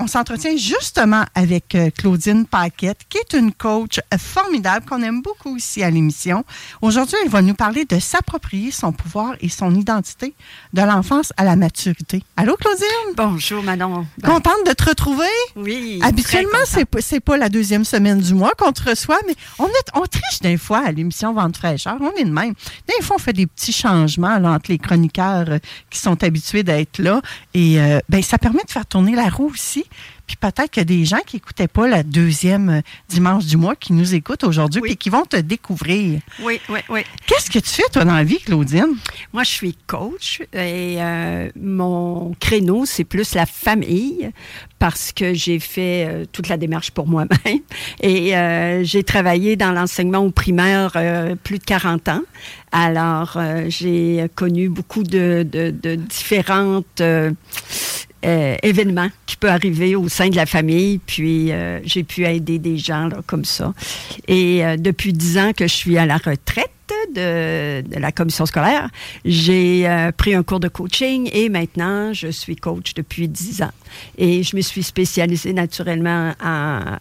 On s'entretient justement avec euh, Claudine Paquette, qui est une coach formidable qu'on aime beaucoup ici à l'émission. Aujourd'hui, elle va nous parler de s'approprier son pouvoir et son identité de l'enfance à la maturité. Allô, Claudine? Bonjour, Manon. Ben, Contente de te retrouver? oui. Habituellement, c'est pas, c'est pas la deuxième semaine du mois qu'on te reçoit, mais on, est, on triche des fois à l'émission Vente fraîcheur. On est de même. Des fois, on fait des petits changements là, entre les chroniqueurs euh, qui sont habitués d'être là. Et euh, ben, ça permet de faire tourner la roue aussi. Puis peut-être qu'il y a des gens qui n'écoutaient pas la deuxième euh, dimanche du mois qui nous écoutent aujourd'hui Oui. puis qui vont te découvrir. Oui, oui, oui. Qu'est-ce que tu fais, toi, dans la vie, Claudine? Moi, je suis coach et euh, mon créneau, c'est plus la famille parce que j'ai fait euh, toute la démarche pour moi-même et euh, j'ai travaillé dans l'enseignement au primaire plus de 40 ans. Alors, j'ai connu beaucoup de, de, de différentes euh, événements qui peuvent arriver au sein de la famille. Puis euh, j'ai pu aider des gens comme ça. Et euh, depuis dix ans que je suis à la retraite de, la commission scolaire, j'ai pris un cours de coaching et maintenant je suis coach depuis dix ans. Et je me suis spécialisée naturellement en,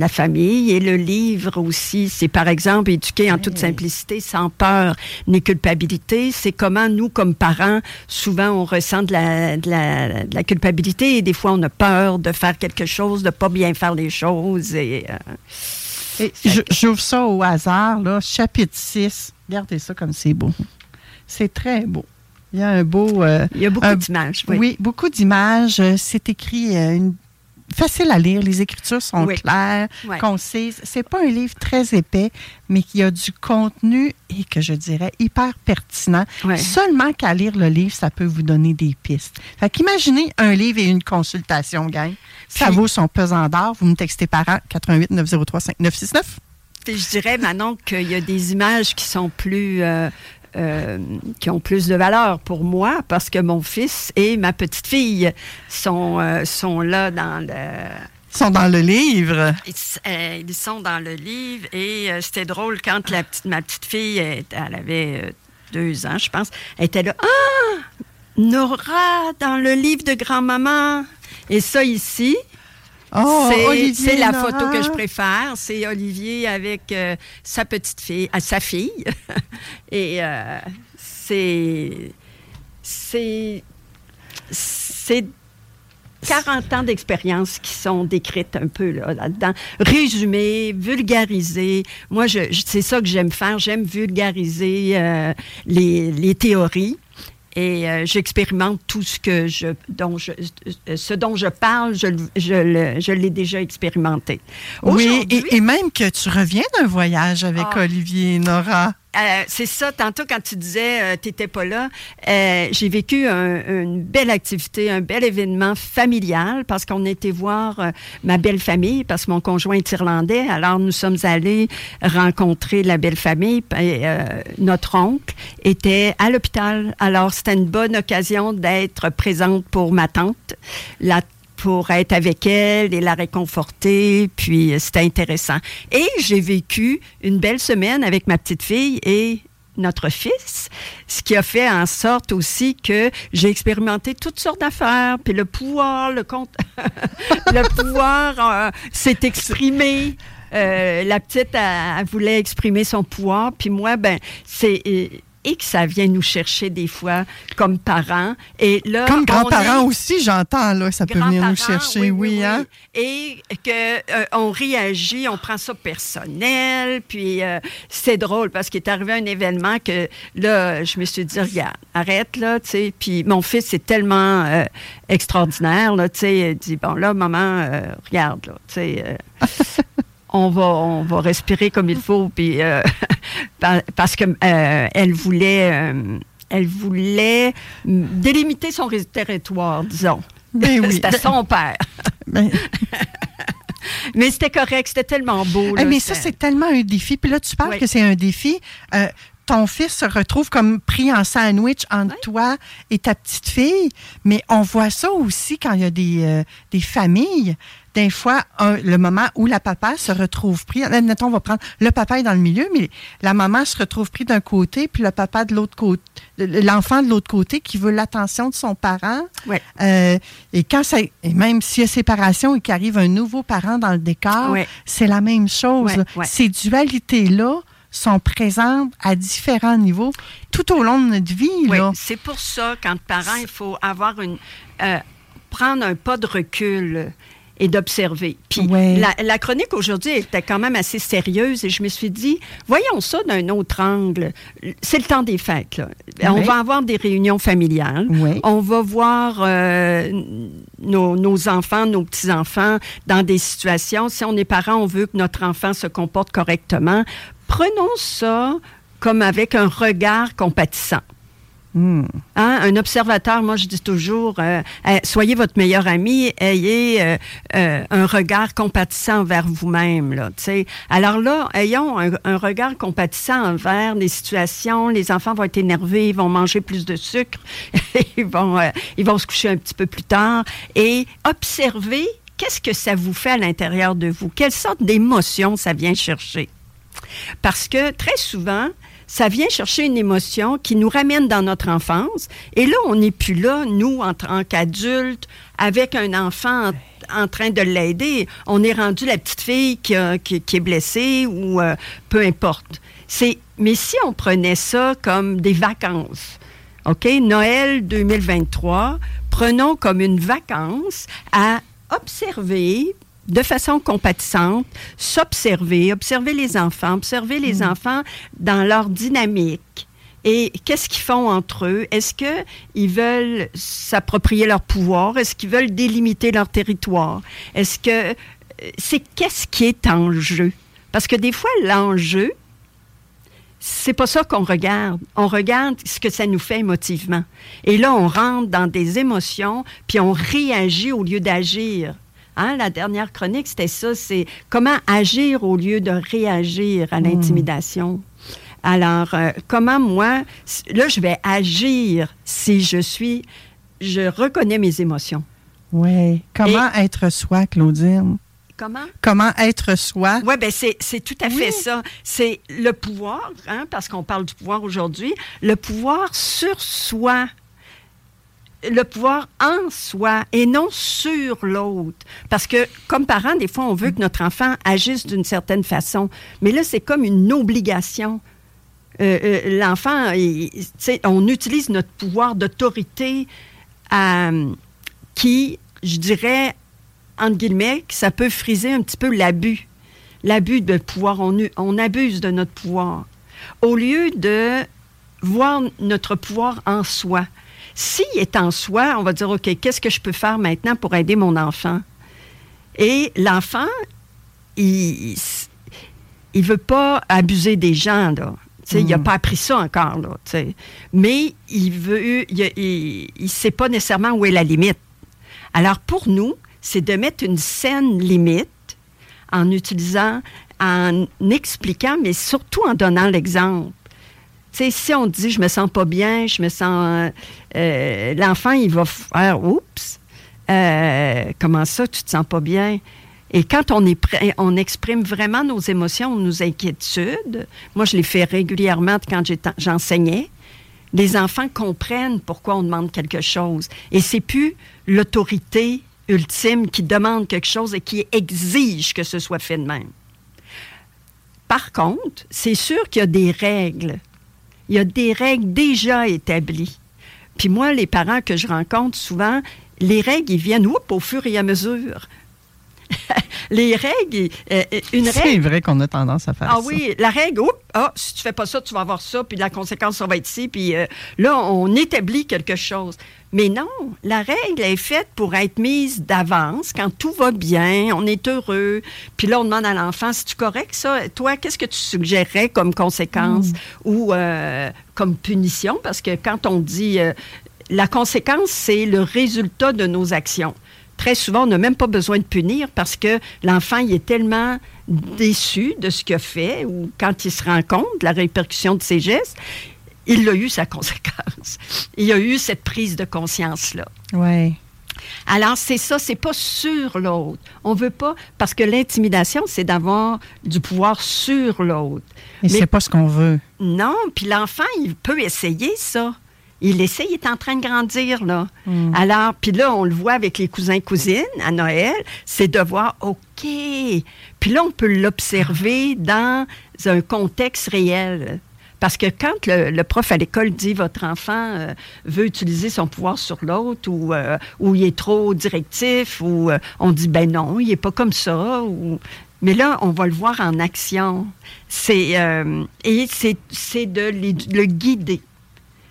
la famille et le livre aussi, c'est par exemple éduquer en toute simplicité, sans peur ni culpabilité. C'est comment nous, comme parents, souvent on ressent de la, de la, de la culpabilité et des fois on a peur de faire quelque chose, de pas bien faire les choses. Et, euh, Et J'ouvre ça au hasard, là, chapitre 6. Regardez ça comme c'est beau. C'est très beau. Il y a un beau... euh, il y a beaucoup d'images. oui. Oui. beaucoup d'images. Euh, C'est écrit euh, une- facile à lire. Les écritures sont Oui. claires, Ouais. concises. C'est pas un livre très épais, mais qui a du contenu et que je dirais hyper pertinent. Seulement qu'à lire le livre, ça peut vous donner des pistes. Fait qu'imaginez un livre et une consultation, gang. Ça Puis- vaut son pesant d'or. Vous me textez par an, 88 903 5969. Puis je dirais, Manon, qu'il y a des images qui sont plus. euh, euh, qui ont plus de valeur pour moi parce que mon fils et ma petite fille sont, euh, sont là dans le. Ils sont dans le livre. Ils, euh, ils sont dans le livre et euh, c'était drôle quand la petite, ma petite fille, elle, elle avait euh, deux ans, je pense, elle était là. Ah! Nora, dans le livre de grand-maman. Et ça ici, Oh, c'est- la Nora. photo que je préfère. C'est Olivier avec euh, sa petite fille, à sa fille. Et euh, c'est. C'est. C'est 40 ans d'expérience qui sont décrites un peu là, là-dedans. Résumées, vulgarisées. Moi, je, je- c'est ça que j'aime faire. J'aime vulgariser euh, les, les théories. Et euh, j'expérimente tout ce que je, dont je, ce dont je parle, je, je, le- je l'ai déjà expérimenté. Oui, et même que tu reviens d'un voyage avec Ah. Olivier et Nora. Euh, c'est ça, tantôt quand tu disais tu n'étais pas là, euh, j'ai vécu un- une belle activité, un bel événement familial parce qu'on était voir euh, ma belle famille parce que mon conjoint est irlandais. Alors nous sommes allés rencontrer la belle famille. Et, euh, notre oncle était à l'hôpital. Alors c'était une bonne occasion d'être présente pour ma tante. Pour être avec elle et la réconforter, puis euh, c'était intéressant. Et j'ai vécu une belle semaine avec ma petite fille et notre fils, ce qui a fait en sorte aussi que j'ai expérimenté toutes sortes d'affaires, puis le pouvoir, le compte, le pouvoir euh, s'est exprimé. Euh, la petite, elle, voulait exprimer son pouvoir, puis moi, ben, c'est, et que ça vient nous chercher des fois comme parents. Et là, Comme grands-parents est- aussi, j'entends, là, ça peut venir nous chercher, oui, hein? Et que euh, on réagit, on prend ça personnel, puis euh, c'est drôle parce qu'il est arrivé un événement que là, je me suis dit, regarde, arrête là, tu sais. Puis mon fils est tellement euh, extraordinaire, là, tu sais, il dit, bon là, maman, regarde, là, tu sais. On va, on va respirer comme il faut, puis euh, par- parce que euh, elle voulait, euh, elle voulait délimiter son territoire, disons. Ben oui. C'était son père. Ben, Mais c'était correct, c'était tellement beau. Là, mais ça, c'est tellement un défi. Puis là, tu parles Oui. que c'est un défi. Euh, ton fils se retrouve comme pris en sandwich entre toi et ta petite fille. Mais on voit ça aussi quand il y a des, euh, des familles. Des fois, un- le moment où la papa se retrouve pris, admettons, on va prendre, le papa est dans le milieu, mais la maman se retrouve pris d'un côté, puis le papa de l'autre côté, l'enfant de l'autre côté qui veut l'attention de son parent. Euh, et quand ça, et même s'il y a séparation et qu'arrive un nouveau parent dans le décor, c'est la même chose. Ces dualités-là sont présentes à différents niveaux tout au long de notre vie. Oui, c'est pour ça, quand parent, il faut avoir une. euh, prendre un pas de recul et d'observer. Puis Ouais. la, la chronique aujourd'hui était quand même assez sérieuse et je me suis dit, voyons ça d'un autre angle. C'est le temps des fêtes. Là. On va avoir des réunions familiales. Ouais. On va voir euh, nos, nos enfants, nos petits-enfants dans des situations. Si on est parent, on veut que notre enfant se comporte correctement. Prenons ça comme avec un regard compatissant. Hmm. Hein, un observateur, moi je dis toujours, euh, euh, soyez votre meilleur ami, ayez euh, euh, un regard compatissant envers vous-même. Là. Alors là, ayons un, un regard compatissant envers les situations. Les enfants vont être énervés, ils vont manger plus de sucre, ils, vont, ils vont se coucher un petit peu plus tard. Et observez qu'est-ce que ça vous fait à l'intérieur de vous, quelle sorte d'émotion ça vient chercher. Parce que très souvent, ça vient chercher une émotion qui nous ramène dans notre enfance. Et là, on n'est plus là, nous, en tant qu'adultes, avec un enfant en, train de l'aider. On est rendu la petite fille qui est blessée ou euh, peu importe. C'est, mais si on prenait ça comme des vacances, OK? Noël 2023, prenons comme une vacance à observer de façon compatissante, s'observer, observer les enfants, observer les enfants dans leur dynamique. Et qu'est-ce qu'ils font entre eux? Est-ce qu'ils veulent s'approprier leur pouvoir? Est-ce qu'ils veulent délimiter leur territoire? Est-ce que euh, c'est qu'est-ce qui est en jeu? Parce que des fois, l'enjeu, c'est pas ça qu'on regarde. On regarde ce que ça nous fait émotivement. Et là, on rentre dans des émotions, puis on réagit au lieu d'agir. Hein, la dernière chronique, c'était ça, c'est comment agir au lieu de réagir à l'intimidation. Alors, euh, comment moi, là, je vais agir si je suis, je reconnais mes émotions. Ouais. Comment être soi, Claudine? Comment? Comment être soi? Oui, ben c'est, c'est tout à fait Oui. ça. C'est le pouvoir, hein, parce qu'on parle du pouvoir aujourd'hui, le pouvoir sur soi. Le pouvoir en soi et non sur l'autre. Parce que, comme parents, des fois, on veut que notre enfant agisse d'une certaine façon. Mais là, c'est comme une obligation. Euh, euh, L'enfant, on utilise notre pouvoir d'autorité euh, qui, je dirais, entre guillemets, ça peut friser un petit peu l'abus. L'abus de pouvoir. On abuse de notre pouvoir. Au lieu de voir notre pouvoir en soi. S'il est en soi, on va dire, OK, qu'est-ce que je peux faire maintenant pour aider mon enfant? Et l'enfant, il ne veut pas abuser des gens, là. Il n'a pas appris ça encore, là. Mais il veut, il ne sait pas nécessairement où est la limite. Alors, pour nous, c'est de mettre une saine limite en utilisant, en expliquant, mais surtout en donnant l'exemple. Si on dit je me sens pas bien, je me sens. euh, L'enfant, il va faire oups, euh, comment ça, tu te sens pas bien? Et quand on, exprime vraiment nos émotions, nos inquiétudes, moi je les fais régulièrement quand j'enseignais, les enfants comprennent pourquoi on demande quelque chose. Et c'est plus l'autorité ultime qui demande quelque chose et qui exige que ce soit fait de même. Par contre, c'est sûr qu'il y a des règles. Il y a des règles déjà établies. Puis moi, les parents que je rencontre souvent, les règles, ils viennent au fur et à mesure. les règles, euh, euh, une règle. C'est vrai qu'on a tendance à faire ah ça. Ah oui, la règle, oups, ah, si tu fais pas ça, tu vas avoir ça, puis la conséquence, ça va être ici, puis euh, là, on établit quelque chose. Mais non, la règle est faite pour être mise d'avance quand tout va bien, on est heureux. Puis là, on demande à l'enfant, si tu correct ça, toi, qu'est-ce que tu suggérerais comme conséquence Mm. ou comme punition? Parce que quand on dit la conséquence, c'est le résultat de nos actions très souvent, on n'a même pas besoin de punir parce que l'enfant, il est tellement déçu de ce qu'il a fait ou quand il se rend compte de la répercussion de ses gestes, il a eu sa conséquence. Il a eu cette prise de conscience-là. Oui. Alors, c'est ça, c'est pas sur l'autre. On veut pas, parce que l'intimidation, c'est d'avoir du pouvoir sur l'autre. Et c'est pas ce qu'on veut. Non, puis l'enfant, il peut essayer ça. Il essaie, il est en train de grandir, là. Mm. Alors, puis là, on le voit avec les cousins-cousines à Noël, c'est de voir, OK. Puis là, on peut l'observer dans un contexte réel. Parce que quand le, prof à l'école dit votre enfant euh, veut utiliser son pouvoir sur l'autre ou, euh, ou il est trop directif ou euh, on dit ben non, il n'est pas comme ça ou mais là, on va le voir en action. C'est et c'est de le guider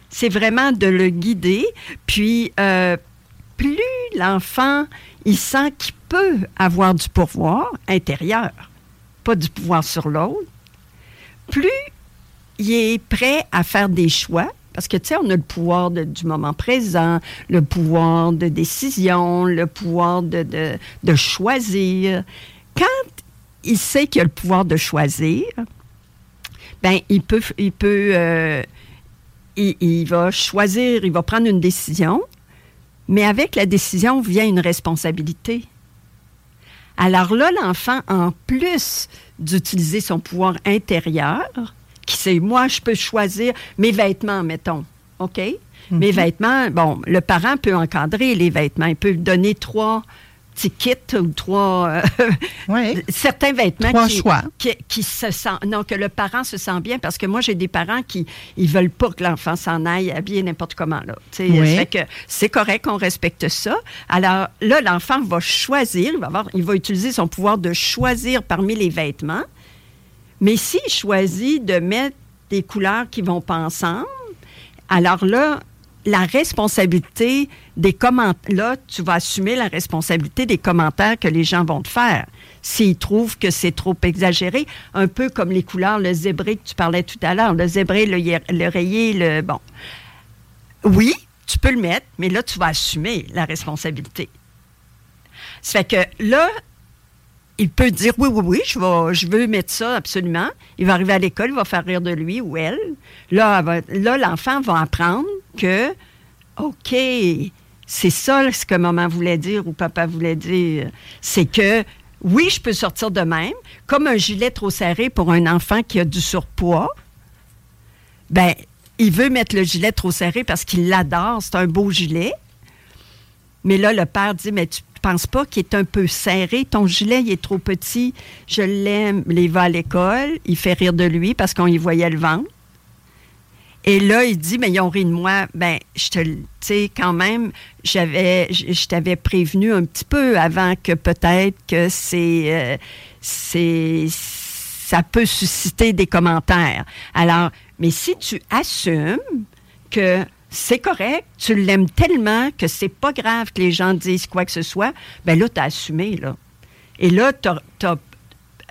c'est vraiment de le guider. Puis, euh, plus l'enfant, il sent qu'il peut avoir du pouvoir intérieur, pas du pouvoir sur l'autre, plus il est prêt à faire des choix. Parce que, tu sais, on a le pouvoir du moment présent, le pouvoir de décision, le pouvoir de, de, choisir. Quand il sait qu'il a le pouvoir de choisir, ben il peut, il peut euh, il, va choisir, il va prendre une décision, mais avec la décision vient une responsabilité. Alors là, l'enfant, en plus d'utiliser son pouvoir intérieur, qui c'est moi, je peux choisir mes vêtements, mettons, OK? Mes mhm. vêtements, bon, le parent peut encadrer les vêtements, il peut donner trois petits kits ou trois euh, certains vêtements trois qui, choix. Qui, se sent non que le parent se sent bien parce que moi j'ai des parents qui ils veulent pas que l'enfant s'en aille habillé n'importe comment là. Oui. que c'est correct qu'on respecte ça. Alors là l'enfant va choisir, il va avoir, il va utiliser son pouvoir de choisir parmi les vêtements. Mais s'il choisit de mettre des couleurs qui vont pas ensemble, alors là, la responsabilité des commentaires, là, tu vas assumer la responsabilité des commentaires que les gens vont te faire. S'ils trouvent que c'est trop exagéré, un peu comme les couleurs, le zébré que tu parlais tout à l'heure, le zébré, le, rayé, le. Bon. Oui, tu peux le mettre, mais là, tu vas assumer la responsabilité. Ça fait que là, il peut dire oui, oui, oui, je, vais, je veux mettre ça absolument. Il va arriver à l'école, il va faire rire de lui ou elle. Là l'enfant va apprendre que, OK, c'est ça ce que maman voulait dire ou papa voulait dire. C'est que, oui, je peux sortir de même, comme un gilet trop serré pour un enfant qui a du surpoids. Ben, il veut mettre le gilet trop serré parce qu'il l'adore, c'est un beau gilet. Mais là, le père dit, mais tu penses pas qu'il est un peu serré? Ton gilet, il est trop petit? Je l'aime. Il va à l'école. Il fait rire de lui parce qu'on y voyait le ventre. Et là, il dit, mais ils ont ri de moi. Ben, je te, tu sais, quand même, j'avais, je, t'avais prévenu un petit peu avant que peut-être que c'est, euh, c'est, ça peut susciter des commentaires. Alors, mais si tu assumes que c'est correct, tu l'aimes tellement que c'est pas grave que les gens disent quoi que ce soit, ben là, tu as assumé, là. Et là, tu as,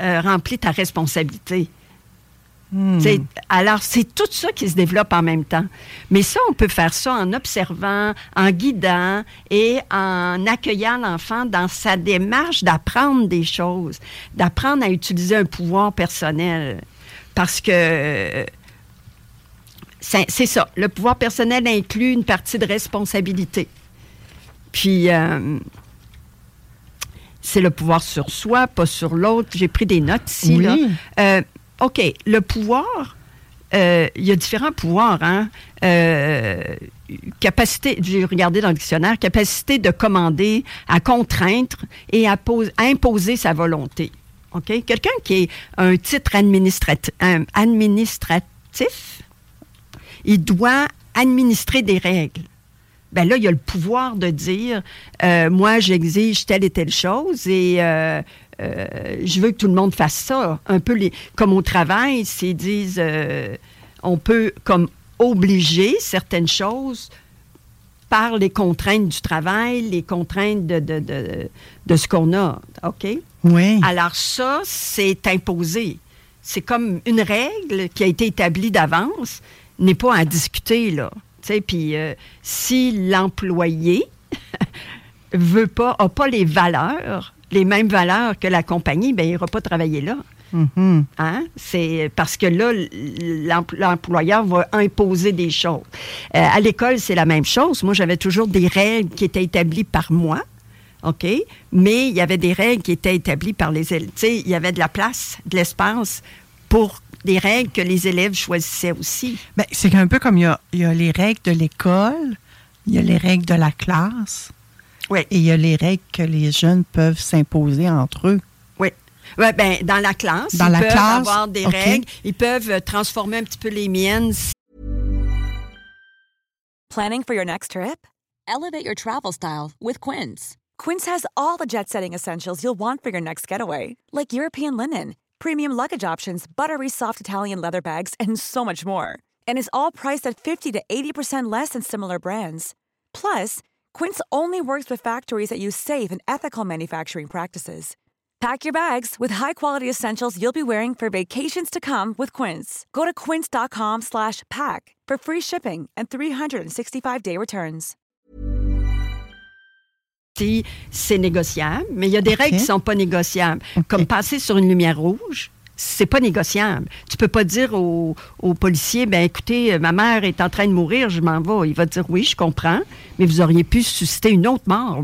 euh, rempli ta responsabilité. Hmm. Alors, c'est tout ça qui se développe en même temps. Mais ça, on peut faire ça en observant, en guidant et en accueillant l'enfant dans sa démarche d'apprendre des choses, d'apprendre à utiliser un pouvoir personnel. Parce que c'est ça. Le pouvoir personnel inclut une partie de responsabilité. Puis, euh, c'est le pouvoir sur soi, pas sur l'autre. J'ai pris des notes ici. Euh, OK, le pouvoir, euh, il y a différents pouvoirs. Hein? capacité, j'ai regardé dans le dictionnaire, capacité de commander, à contraindre et à, imposer sa volonté. OK? Quelqu'un qui est un titre administratif, administratif il doit administrer des règles. Ben là, il a le pouvoir de dire, euh, moi, j'exige telle et telle chose et euh, je veux que tout le monde fasse ça. Un peu les, comme au travail, s'ils disent, euh, on peut comme obliger certaines choses par les contraintes du travail, les contraintes de, de, de, de ce qu'on a. OK? Oui. Alors ça, c'est imposé. C'est comme une règle qui a été établie d'avance, n'est pas à discuter, là. Puis euh, si l'employé veut pas, a pas les valeurs, les mêmes valeurs que la compagnie, ben il n'ira pas travailler là. Mhm. Hein? C'est parce que là, l'empl- l'employeur va imposer des choses. Euh, à l'école, c'est la même chose. Moi, j'avais toujours des règles qui étaient établies par moi. OK? Mais il y avait des règles qui étaient établies par les élèves. Tu sais, il y avait de la place, de l'espace pour des règles que les élèves choisissaient aussi. Ben, c'est un peu comme il y a, il y a les règles de l'école, il y a les règles de la classe, Oui. et il y a les règles que les jeunes peuvent s'imposer entre eux. Oui. Ouais, ben, dans la classe, Dans ils la peuvent classe, avoir des OK. règles. Ils peuvent euh, transformer un petit peu les miennes Planning for your next trip? Elevate your travel style with Quince. Quince has all the jet setting essentials you'll want for your next getaway, like European linen, premium luggage options, buttery soft Italian leather bags, and so much more. And is all priced at 50 to 80% less than similar brands. Plus, Quince only works with factories that use safe and ethical manufacturing practices. Pack your bags with high-quality essentials you'll be wearing for vacations to come with Quince. Go to quince.com slash pack for free shipping and 365-day returns. si c'est négociable, mais il y a des OK. règles qui sont pas négociables. Comme passer sur une lumière rouge, c'est pas négociable. Tu peux pas dire au, au policier, ben écoutez, euh, ma mère est en train de mourir, je m'en vais. Il va dire oui, je comprends, mais vous auriez pu susciter une autre mort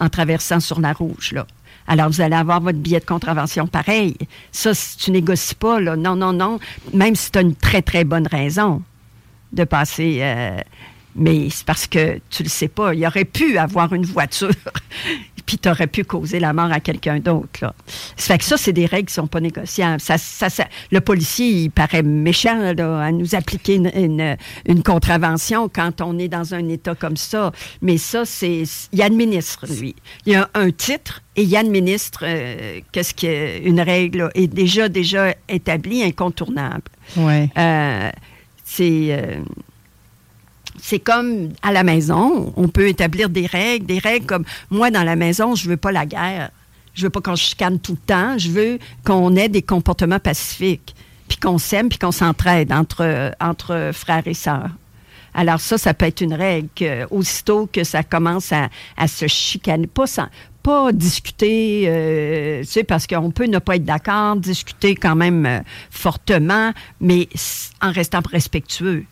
en traversant sur la rouge là. Alors, vous allez avoir votre billet de contravention pareil. Ça, si tu négocies pas, là, non, non, non, même si tu as une très, très bonne raison de passer. euh, mais c'est parce que tu le sais pas. Il aurait pu avoir une voiture, puis tu aurais pu causer la mort à quelqu'un d'autre. Là. Ça fait que ça, c'est des règles qui sont pas négociables. Ça, ça, ça- le policier, il paraît méchant là, à nous appliquer une, une, une contravention quand on est dans un état comme ça. Mais ça, c'est. Il administre, lui. Il y a un titre et il administre euh, qu'est-ce qu'une règle là, est déjà, déjà établie, incontournable. Ouais. Euh, c'est euh, c'est comme à la maison, on peut établir des règles, des règles comme moi dans la maison, je veux pas la guerre. Je veux pas qu'on chicane tout le temps, je veux qu'on ait des comportements pacifiques, puis qu'on s'aime, puis qu'on s'entraide entre entre frères et sœurs. Alors ça, ça peut être une règle aussitôt que ça commence à, se chicaner, pas sans, pas discuter, euh, tu sais, parce qu'on peut ne pas être d'accord, discuter quand même euh, fortement, mais en restant respectueux.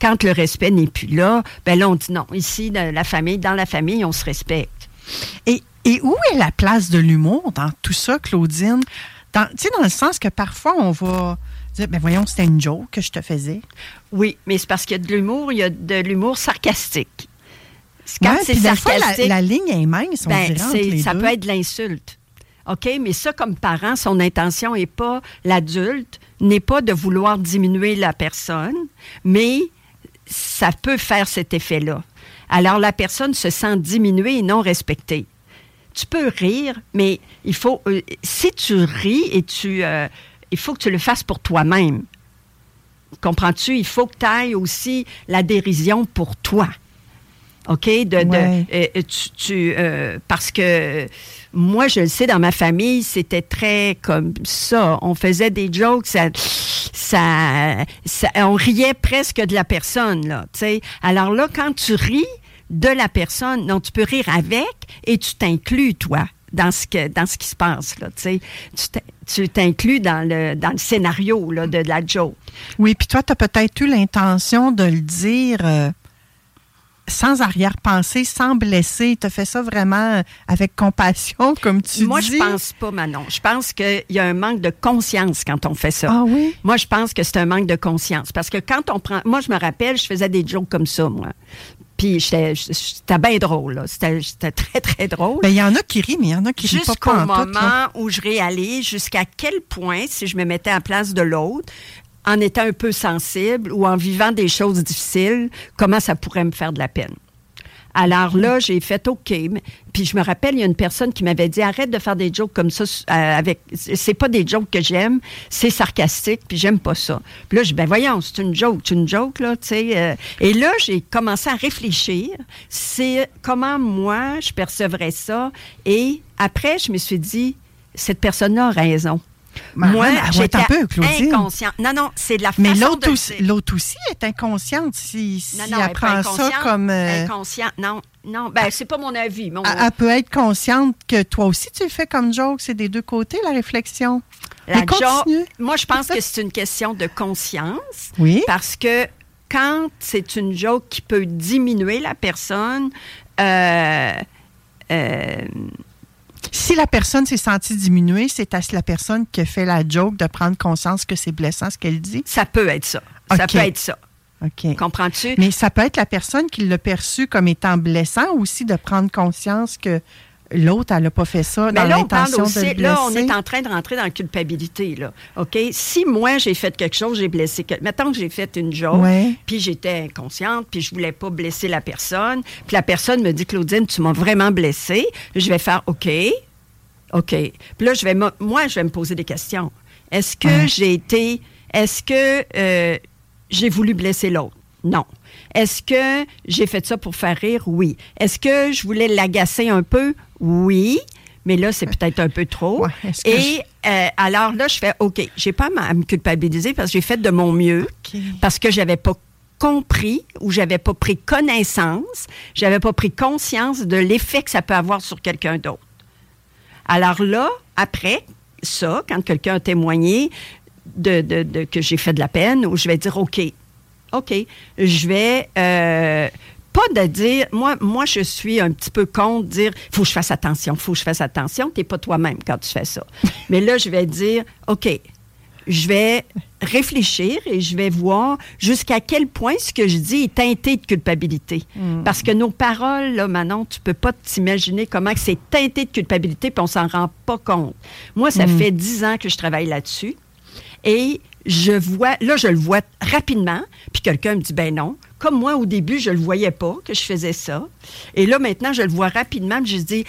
Quand le respect n'est plus là, ben là, on dit non. Ici, dans la famille, dans la famille, on se respecte. Et, et où est la place de l'humour dans tout ça, Claudine? Tu sais, dans le sens que parfois, on va dire, ben voyons, c'était une joke que je te faisais. Oui, mais c'est parce qu'il y a de l'humour, il y a de l'humour sarcastique. C'est Quand Ouais, c'est fois, la, sarcastique, la ligne est mince, on Ben, dirait, entre les ça deux. peut être de l'insulte. OK? Mais ça, comme parent, son intention n'est pas l'adulte, n'est pas de vouloir diminuer la personne, mais ça peut faire cet effet-là. Alors, la personne se sent diminuée et non respectée. Tu peux rire, mais il faut. euh, si tu ris et tu. euh, il faut que tu le fasses pour toi-même. Comprends-tu? Il faut que tu ailles aussi la dérision pour toi. OK? De, euh, tu, tu, euh, parce que moi, je le sais, dans ma famille, c'était très comme ça. On faisait des jokes, ça, ça, ça- on riait presque de la personne, là. tu sais. Alors là, quand tu ris de la personne, non, tu peux rire avec et tu t'inclus, toi. Dans ce, que, dans ce qui se passe, là, tu sais. Tu t'in- Tu t'inclus dans le, dans le scénario là, de, la joke. Oui, puis toi, tu as peut-être eu l'intention de le dire euh, sans arrière-pensée, sans blesser. Tu fait ça vraiment avec compassion, comme tu Moi, dis. je pense pas, Manon. Je pense qu'il y a un manque de conscience quand on fait ça. Ah oui? Moi, je pense que c'est un manque de conscience. Parce que quand on prend. Moi, je me rappelle, je faisais des jokes comme ça, moi. Puis j'étais c'était bien drôle, là. C'était très, très drôle. Ben, il y en a qui rient, mais il y en a qui rient pas Jusqu'au moment tout, où je réalise jusqu'à quel point, si je me mettais à la place de l'autre, en étant un peu sensible ou en vivant des choses difficiles, comment ça pourrait me faire de la peine? Alors là, j'ai fait OK. Puis je me rappelle, il y a une personne qui m'avait dit arrête de faire des jokes comme ça. euh, avec, c'est pas des jokes que j'aime, c'est sarcastique, puis j'aime pas ça. Puis là, je ben voyons, c'est une joke, c'est une joke là, tu sais. euh. et là, j'ai commencé à réfléchir. C'est comment moi je percevrais ça. Et après, je me suis dit cette personne-là a raison. Mais moi, j'étais un peu, Claudine. inconsciente. Non, non, c'est de la Mais façon l'autre de aussi, l'autre aussi est inconsciente si, si Non, non, elle prend ça inconsciente. comme. euh, Inconscient. Non, non. Ben, c'est pas mon avis. Mon, elle, elle peut être consciente que toi aussi tu le fais comme joke. C'est des deux côtés, la réflexion. la Mais continue. moi, je pense que c'est une question de conscience. Oui. Parce que quand c'est une joke qui peut diminuer la personne, euh, euh, Si la personne s'est sentie diminuée, c'est à la personne qui a fait la joke de prendre conscience que c'est blessant ce qu'elle dit? ça peut être ça. Ça peut être ça. OK. Comprends-tu? Mais ça peut être la personne qui l'a perçu comme étant blessant aussi de prendre conscience que l'autre, elle n'a pas fait ça Mais dans là, on parle l'intention de aussi, le blesser. là, on est en train de rentrer dans la culpabilité, là. OK? Si moi, j'ai fait quelque chose, j'ai blessé. Mettons que j'ai fait une joke, Ouais. puis j'étais inconsciente, puis je voulais pas blesser la personne, puis la personne me dit, Claudine, tu m'as vraiment blessée. Je vais faire OK. OK. Puis là, je vais, moi, je vais me poser des questions. Est-ce que Ouais. j'ai été. Est-ce que euh, j'ai voulu blesser l'autre? Non. Est-ce que j'ai fait ça pour faire rire? Oui. Est-ce que je voulais l'agacer un peu? Oui. Mais là, c'est peut-être un peu trop. Ouais. Et euh, alors là, je fais OK. J'ai pas à me culpabiliser parce que j'ai fait de mon mieux, parce que j'avais pas compris ou j'avais pas pris connaissance, j'avais pas pris conscience de l'effet que ça peut avoir sur quelqu'un d'autre. Alors là, après ça, quand quelqu'un a témoigné de, de- de- que j'ai fait de la peine, où je vais dire OK, OK, je vais euh, pas de dire, moi, moi, je suis un petit peu contre dire, faut que je fasse attention, faut que je fasse attention. T'es pas toi-même quand tu fais ça. Mais là, je vais dire, OK, je vais réfléchir et je vais voir jusqu'à quel point ce que je dis est teinté de culpabilité. Parce que nos paroles, là, Manon, tu peux pas t'imaginer comment c'est teinté de culpabilité puis on s'en rend pas compte. Moi, ça fait dix ans que je travaille là-dessus et je vois, là, je le vois rapidement, puis quelqu'un me dit, ben non. Comme moi, au début, je le voyais pas que je faisais ça. Et là, maintenant, je le vois rapidement, je dis,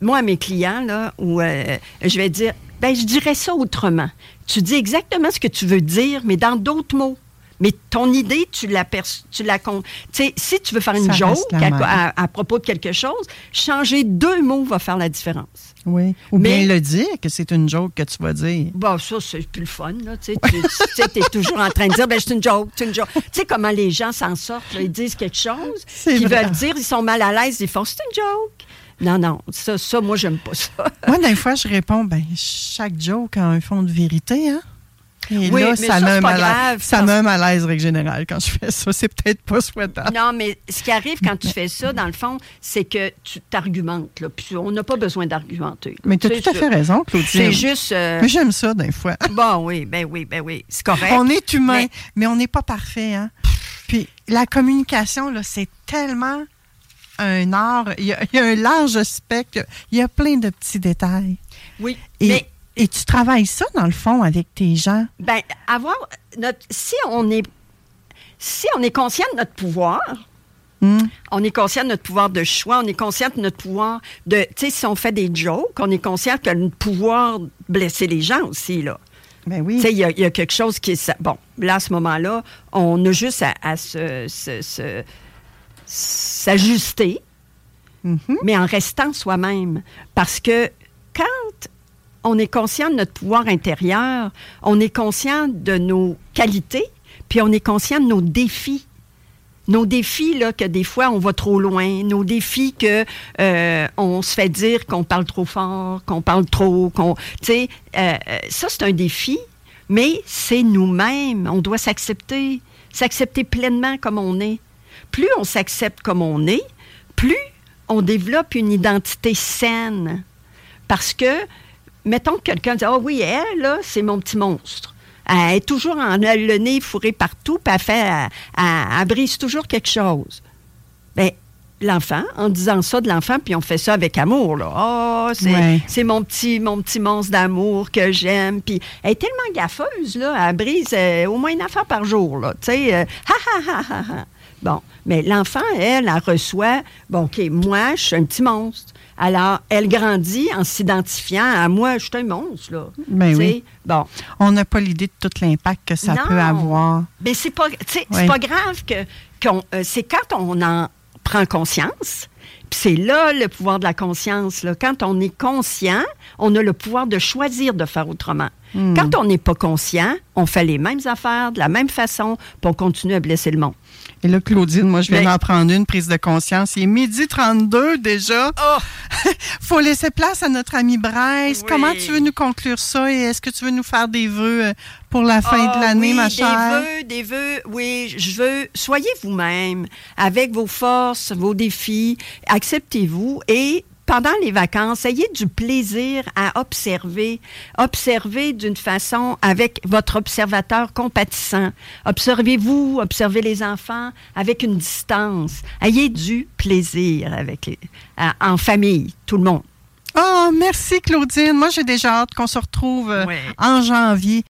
moi, à mes clients, là, où euh, je vais dire, ben, je dirais ça autrement. Tu dis exactement ce que tu veux dire, mais dans d'autres mots. Mais ton idée, tu la tu la con- Tu sais, si tu veux faire une joke à, même. à- à propos de quelque chose, changer deux mots va faire la différence. Oui. Ou Mais- bien le dire que c'est une joke que tu vas dire. Bon, ça, c'est plus le fun, là. Tu sais, es toujours en train de dire, ben, c'est une joke, c'est une joke. Tu sais comment les gens s'en sortent, là, ils disent quelque chose, vrai. veulent dire, ils sont mal à l'aise, ils font, c'est une joke. Non, non, ça, ça moi, j'aime pas ça. Moi, des fois, je réponds, ben, chaque joke a un fond de vérité, hein? Et Oui, là, mais ça, c'est un parce- un malaise, règle générale, quand je fais ça. C'est peut-être pas souhaitable. Non, mais ce qui arrive quand tu fais ça, dans le fond, c'est que tu t'argumentes. Puis on n'a pas besoin d'argumenter. Mais tu as tout à fait raison, Claudine. C'est juste. euh, Mais j'aime ça, des fois. Bon, oui, ben oui, ben oui. C'est correct. On est humain, Mais- mais, on n'est pas parfait. Hein? Puis la communication, là, c'est tellement un art. Il y, a, il y a un large spectre. Il y a plein de petits détails. Oui, Et, mais et tu travailles ça, dans le fond, avec tes gens? Ben, avoir notre. Si on est. Si on est conscient de notre pouvoir, Hmm? on est conscient de notre pouvoir de choix, on est conscient de notre pouvoir de. Tu sais, si on fait des jokes, on est conscient que le pouvoir de blesser les gens aussi, là. Ben oui. Tu sais, il y, a- il y a quelque chose qui est. Bon, là, à ce moment-là, on a juste à, à se- se- se- s'ajuster, Mhm. mais en restant soi-même. Parce que on est conscient de notre pouvoir intérieur, on est conscient de nos qualités, puis on est conscient de nos défis. Nos défis, là, que des fois, on va trop loin. Nos défis que euh, on se fait dire qu'on parle trop fort, qu'on parle trop, qu'on... Tu sais, euh, euh, ça, c'est un défi, mais c'est nous-mêmes. On doit s'accepter, s'accepter pleinement comme on est. Plus on s'accepte comme on est, plus on développe une identité saine. Parce que, mettons que quelqu'un dit, ah oui, elle, là, c'est mon petit monstre. Elle est toujours en elle le nez fourré partout, puis elle, fait, elle, elle- elle brise toujours quelque chose. Bien, l'enfant en disant ça de l'enfant, puis on fait ça avec amour. Là. Oh, c'est, Ouais. c'est mon petit, mon petit monstre d'amour que j'aime. Puis elle est tellement gaffeuse, là. Elle brise euh, au moins une affaire par jour, là. Tu sais, euh, ha, ha, ha, ha, ha. Bon, mais l'enfant, elle, elle reçoit, bon, OK, moi, je suis un petit monstre. Alors, elle grandit en s'identifiant à moi, je suis un monstre, là. Ben oui. Bon. On n'a pas l'idée de tout l'impact que ça Non. peut avoir. Mais c'est pas, Oui. c'est pas grave que euh, c'est quand on en prend conscience. Puis c'est là le pouvoir de la conscience. Là. Quand on est conscient, on a le pouvoir de choisir de faire autrement. Hmm. Quand on n'est pas conscient, on fait les mêmes affaires de la même façon, puis on continue à blesser le monde. Et là, Claudine, moi, je viens d'en prendre une prise de conscience. Il est midi 32 déjà. Oh! faut laisser place à notre ami Bryce. Oui. Comment tu veux nous conclure ça et est-ce que tu veux nous faire des vœux euh, pour la fin Ah de l'année, oui, ma des chère? vœux, des vœux, oui, je veux, soyez vous-même, avec vos forces, vos défis, acceptez-vous et pendant les vacances, ayez du plaisir à observer, observer d'une façon avec votre observateur compatissant. Observez-vous, observez les enfants avec une distance. Ayez du plaisir avec les, à- en famille, tout le monde. Oh, merci Claudine. Moi, j'ai déjà hâte qu'on se retrouve euh, Oui. en janvier